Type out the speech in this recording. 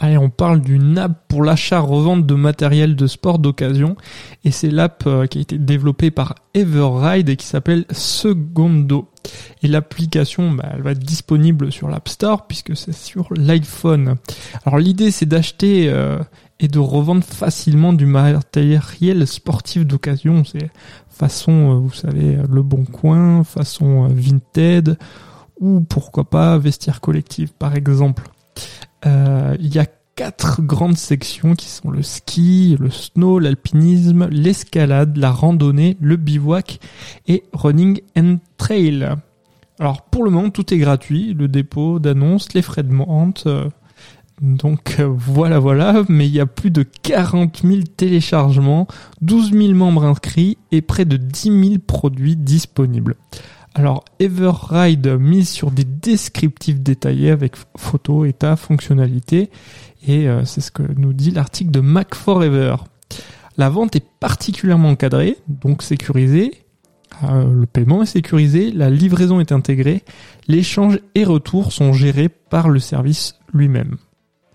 Allez, on parle d'une app pour l'achat-revente de matériel de sport d'occasion. Et c'est l'app euh, qui a été développée par Everride et qui s'appelle Segundo. Et l'application, bah, elle va être disponible sur l'App Store puisque c'est sur l'iPhone. Alors l'idée, c'est d'acheter euh, et de revendre facilement du matériel sportif d'occasion. C'est façon, euh, vous savez, Le Bon Coin, façon Vinted ou pourquoi pas Vestiaire Collectif par exemple. Euh, il y a quatre grandes sections qui sont le ski, le snow, l'alpinisme, l'escalade, la randonnée, le bivouac et running and trail. Alors pour le moment tout est gratuit, le dépôt d'annonces, les frais de vente. Euh, donc euh, voilà voilà, mais il y a plus de 40 000 téléchargements, 12 000 membres inscrits et près de 10 000 produits disponibles. Alors, Everride mise sur des descriptifs détaillés avec photos, état, fonctionnalités. Et euh, c'est ce que nous dit l'article de Mac Forever. La vente est particulièrement encadrée, donc sécurisée. Euh, le paiement est sécurisé, la livraison est intégrée, l'échange et retour sont gérés par le service lui-même.